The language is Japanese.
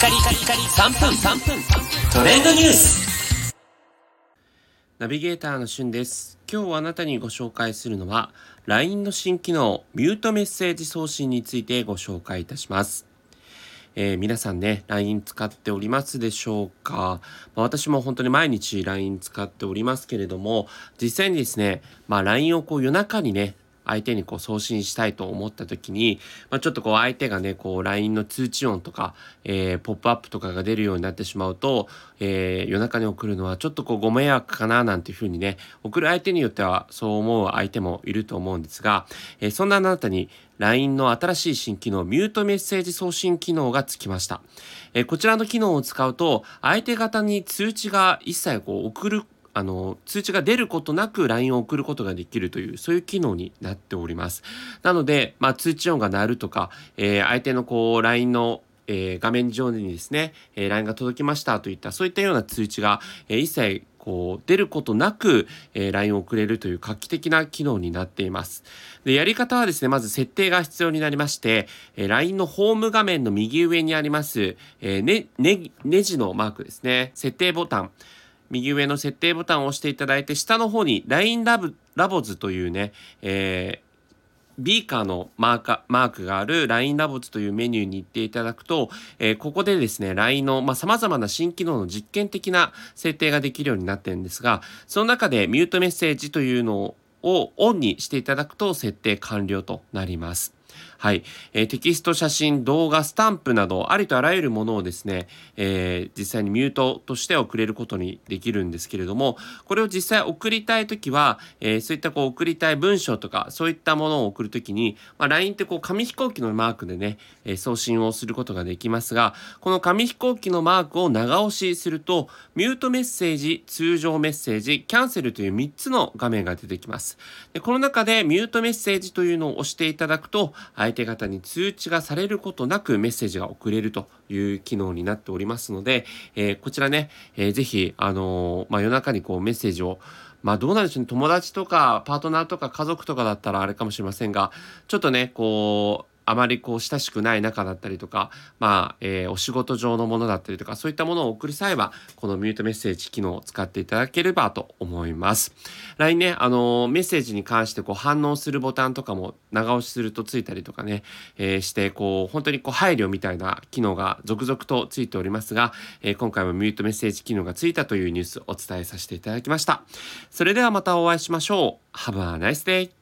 カリカリカリ3分3分。トレンドニュース。ナビゲーターのしゅんです。今日あなたにご紹介するのは LINE の新機能ミュートメッセージ送信についてご紹介いたします。えー、皆さんね、LINE 使っておりますでしょうか、まあ、私も本当に毎日 LINE 使っておりますけれども、実際にですね、まあ、LINE をこう夜中にね、相手にこう送信したいと思った時に、まあ、ちょっとこう相手がね、こう LINE の通知音とか、えー、ポップアップとかが出るようになってしまうと、えー、夜中に送るのはちょっとこうご迷惑かななんていうふうにね、送る相手によってはそう思う相手もいると思うんですが、えー、そんなあなたに LINE の新しい新機能、ミュートメッセージ送信機能がつきました。えこちらの機能を使うと、相手方に通知が一切こう送るあの、通知が出ることなく LINE を送ることができるという、そういう機能になっております。なので、まあ、通知音が鳴るとか、えー、相手のこう、LINE のえー、画面上にですね、えー、LINE が届きましたといった、そういったような通知が、えー、一切こう出ることなく、え、LINE を送れるという画期的な機能になっています。で、やり方はですね、まず設定が必要になりまして、え、LINE のホーム画面の右上にあります、え、ね、ね、ネジのマークですね、設定ボタン。右上の設定ボタンを押していただいて、下の方に LINE ラブラボズというね、えービーカーのマーカマークがある LINE ラボズというメニューに行っていただくと、えー、ここでですね、LINE の、まあ、様々な新機能の実験的な設定ができるようになってるんですが、その中でミュートメッセージというのをオンにしていただくと設定完了となります。はい、えー、テキスト、写真、動画、スタンプなどありとあらゆるものをですね、えー、実際にミュートとして送れることにできるんですけれども、これを実際送りたいときは、えー、そういったこう送りたい文章とか、そういったものを送るときに、まあ、LINE ってこう紙飛行機のマークでね、え送信をすることができますが、この紙飛行機のマークを長押しすると、ミュートメッセージ、通常メッセージ、キャンセルという3つの画面が出てきます。でこの中でミュートメッセージというのを押していただくと、相手方に通知がされることなくメッセージが送れるという機能になっておりますので、えー、こちらね、えー、ぜひ、あのー、まあ、夜中にこうメッセージをまあどうなんでしょうね。友達とかパートナーとか家族とかだったらあれかもしれませんが、ちょっとね、こう、あまりこう親しくない仲だったりとか、まあ、えー、お仕事上のものだったりとか、そういったものを送る際は、このミュートメッセージ機能を使っていただければと思います。LINE ね、あのー、メッセージに関してこう反応するボタンとかも長押しするとついたりとかね、えー、して、こう、本当にこう配慮みたいな機能が続々とついておりますが、えー、今回もミュートメッセージ機能がついたというニュースをお伝えさせていただきました。それではまたお会いしましょう。Have a nice day!